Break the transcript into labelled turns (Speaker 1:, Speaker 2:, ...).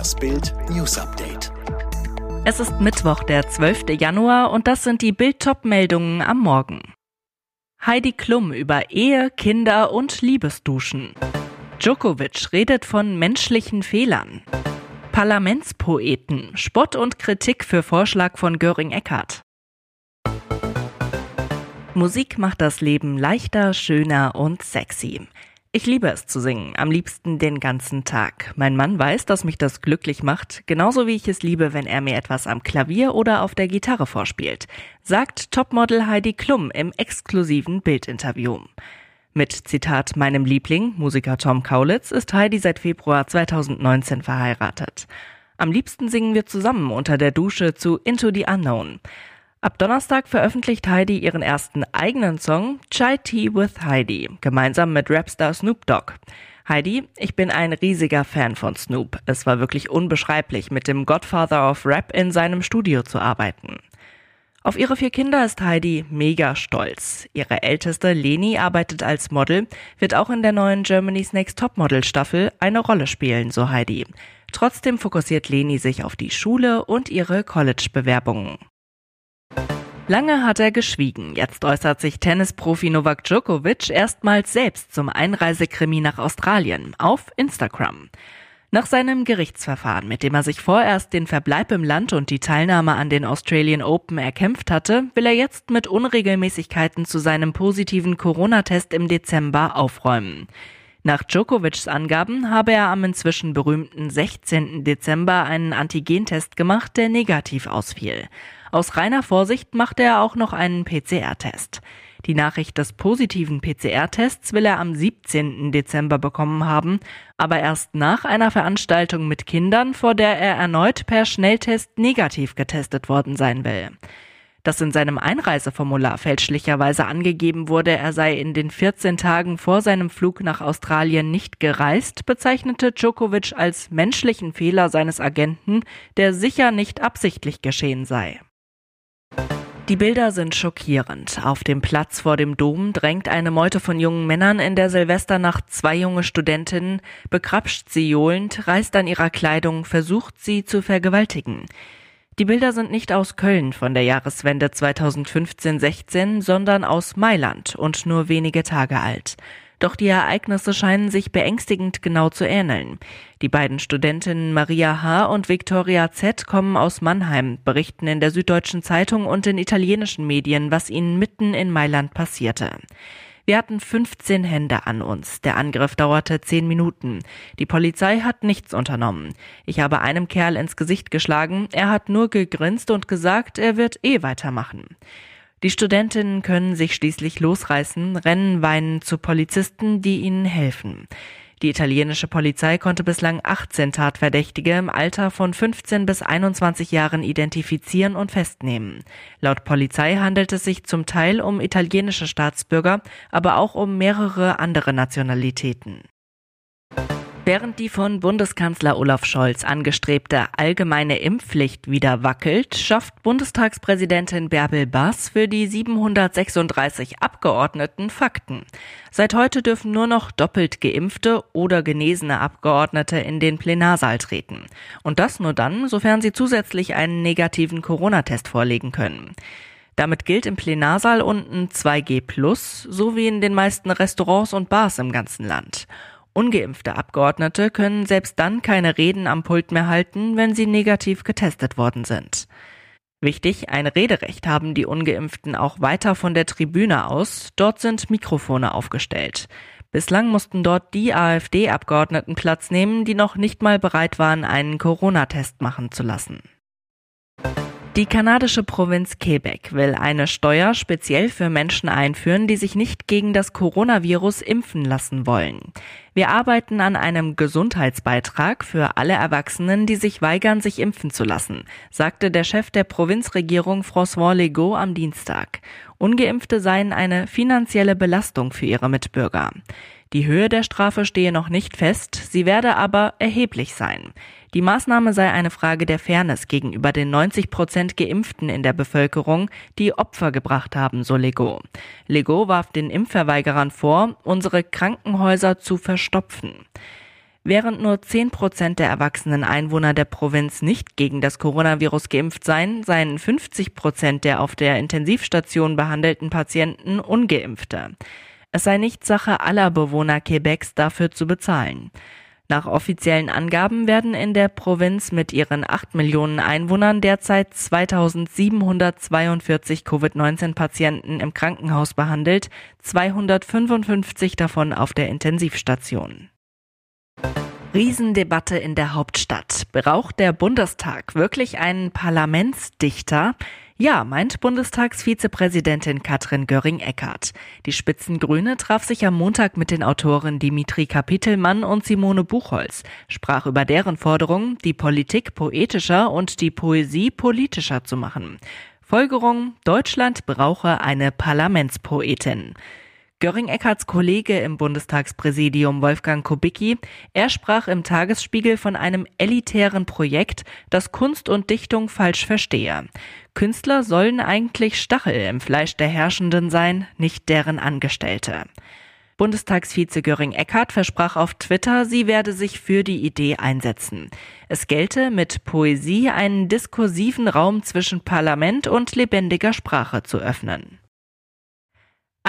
Speaker 1: Das Bild News Update.
Speaker 2: Es ist Mittwoch, der 12. Januar und das sind die Bild-Top-Meldungen am Morgen. Heidi Klum über Ehe, Kinder und Liebesduschen. Djokovic redet von menschlichen Fehlern. Parlamentspoeten, Spott und Kritik für Vorschlag von Göring Eckert. Musik macht das Leben leichter, schöner und sexy. Ich liebe es zu singen, am liebsten den ganzen Tag. Mein Mann weiß, dass mich das glücklich macht, genauso wie ich es liebe, wenn er mir etwas am Klavier oder auf der Gitarre vorspielt, sagt Topmodel Heidi Klum im exklusiven Bildinterview. Mit Zitat meinem Liebling, Musiker Tom Kaulitz, ist Heidi seit Februar 2019 verheiratet. Am liebsten singen wir zusammen unter der Dusche zu Into the Unknown. Ab Donnerstag veröffentlicht Heidi ihren ersten eigenen Song Chai Tea with Heidi, gemeinsam mit Rapstar Snoop Dogg. Heidi, ich bin ein riesiger Fan von Snoop. Es war wirklich unbeschreiblich, mit dem Godfather of Rap in seinem Studio zu arbeiten. Auf ihre vier Kinder ist Heidi mega stolz. Ihre älteste Leni arbeitet als Model, wird auch in der neuen Germany's Next Topmodel Staffel eine Rolle spielen, so Heidi. Trotzdem fokussiert Leni sich auf die Schule und ihre College-Bewerbungen. Lange hat er geschwiegen. Jetzt äußert sich Tennisprofi Novak Djokovic erstmals selbst zum Einreisekrimi nach Australien auf Instagram. Nach seinem Gerichtsverfahren, mit dem er sich vorerst den Verbleib im Land und die Teilnahme an den Australian Open erkämpft hatte, will er jetzt mit Unregelmäßigkeiten zu seinem positiven Corona-Test im Dezember aufräumen. Nach Djokovics Angaben habe er am inzwischen berühmten 16. Dezember einen Antigentest gemacht, der negativ ausfiel. Aus reiner Vorsicht machte er auch noch einen PCR-Test. Die Nachricht des positiven PCR-Tests will er am 17. Dezember bekommen haben, aber erst nach einer Veranstaltung mit Kindern, vor der er erneut per Schnelltest negativ getestet worden sein will. Dass in seinem Einreiseformular fälschlicherweise angegeben wurde, er sei in den 14 Tagen vor seinem Flug nach Australien nicht gereist, bezeichnete Djokovic als menschlichen Fehler seines Agenten, der sicher nicht absichtlich geschehen sei. Die Bilder sind schockierend. Auf dem Platz vor dem Dom drängt eine Meute von jungen Männern in der Silvesternacht zwei junge Studentinnen, bekrapscht sie johlend, reißt an ihrer Kleidung, versucht sie zu vergewaltigen. Die Bilder sind nicht aus Köln von der Jahreswende 2015-16, sondern aus Mailand und nur wenige Tage alt. Doch die Ereignisse scheinen sich beängstigend genau zu ähneln. Die beiden Studentinnen Maria H. und Victoria Z. kommen aus Mannheim, berichten in der Süddeutschen Zeitung und in italienischen Medien, was ihnen mitten in Mailand passierte. Wir hatten 15 Hände an uns. Der Angriff dauerte 10 Minuten. Die Polizei hat nichts unternommen. Ich habe einem Kerl ins Gesicht geschlagen. Er hat nur gegrinst und gesagt, er wird eh weitermachen. Die Studentinnen können sich schließlich losreißen, rennen weinen zu Polizisten, die ihnen helfen. Die italienische Polizei konnte bislang 18 Tatverdächtige im Alter von 15 bis 21 Jahren identifizieren und festnehmen. Laut Polizei handelt es sich zum Teil um italienische Staatsbürger, aber auch um mehrere andere Nationalitäten. Während die von Bundeskanzler Olaf Scholz angestrebte allgemeine Impfpflicht wieder wackelt, schafft Bundestagspräsidentin Bärbel Bass für die 736 Abgeordneten Fakten. Seit heute dürfen nur noch doppelt geimpfte oder genesene Abgeordnete in den Plenarsaal treten. Und das nur dann, sofern sie zusätzlich einen negativen Corona-Test vorlegen können. Damit gilt im Plenarsaal unten 2G plus, so wie in den meisten Restaurants und Bars im ganzen Land. Ungeimpfte Abgeordnete können selbst dann keine Reden am Pult mehr halten, wenn sie negativ getestet worden sind. Wichtig, ein Rederecht haben die ungeimpften auch weiter von der Tribüne aus, dort sind Mikrofone aufgestellt. Bislang mussten dort die AfD-Abgeordneten Platz nehmen, die noch nicht mal bereit waren, einen Corona-Test machen zu lassen. Die kanadische Provinz Quebec will eine Steuer speziell für Menschen einführen, die sich nicht gegen das Coronavirus impfen lassen wollen. Wir arbeiten an einem Gesundheitsbeitrag für alle Erwachsenen, die sich weigern, sich impfen zu lassen, sagte der Chef der Provinzregierung François Legault am Dienstag. Ungeimpfte seien eine finanzielle Belastung für ihre Mitbürger. Die Höhe der Strafe stehe noch nicht fest, sie werde aber erheblich sein. Die Maßnahme sei eine Frage der Fairness gegenüber den 90 Prozent Geimpften in der Bevölkerung, die Opfer gebracht haben, so Lego. Lego warf den Impfverweigerern vor, unsere Krankenhäuser zu verstopfen. Während nur 10 Prozent der erwachsenen Einwohner der Provinz nicht gegen das Coronavirus geimpft seien, seien 50 Prozent der auf der Intensivstation behandelten Patienten ungeimpfte. Es sei nicht Sache aller Bewohner Quebecs dafür zu bezahlen. Nach offiziellen Angaben werden in der Provinz mit ihren 8 Millionen Einwohnern derzeit 2742 Covid-19-Patienten im Krankenhaus behandelt, 255 davon auf der Intensivstation. Riesendebatte in der Hauptstadt. Braucht der Bundestag wirklich einen Parlamentsdichter? Ja, meint Bundestagsvizepräsidentin Katrin Göring-Eckardt. Die Spitzengrüne traf sich am Montag mit den Autoren Dimitri Kapitelmann und Simone Buchholz, sprach über deren Forderung, die Politik poetischer und die Poesie politischer zu machen. Folgerung, Deutschland brauche eine Parlamentspoetin. Göring-Eckarts Kollege im Bundestagspräsidium Wolfgang Kubicki, er sprach im Tagesspiegel von einem elitären Projekt, das Kunst und Dichtung falsch verstehe. Künstler sollen eigentlich Stachel im Fleisch der Herrschenden sein, nicht deren Angestellte. Bundestagsvize Göring-Eckardt versprach auf Twitter, sie werde sich für die Idee einsetzen. Es gelte, mit Poesie einen diskursiven Raum zwischen Parlament und lebendiger Sprache zu öffnen.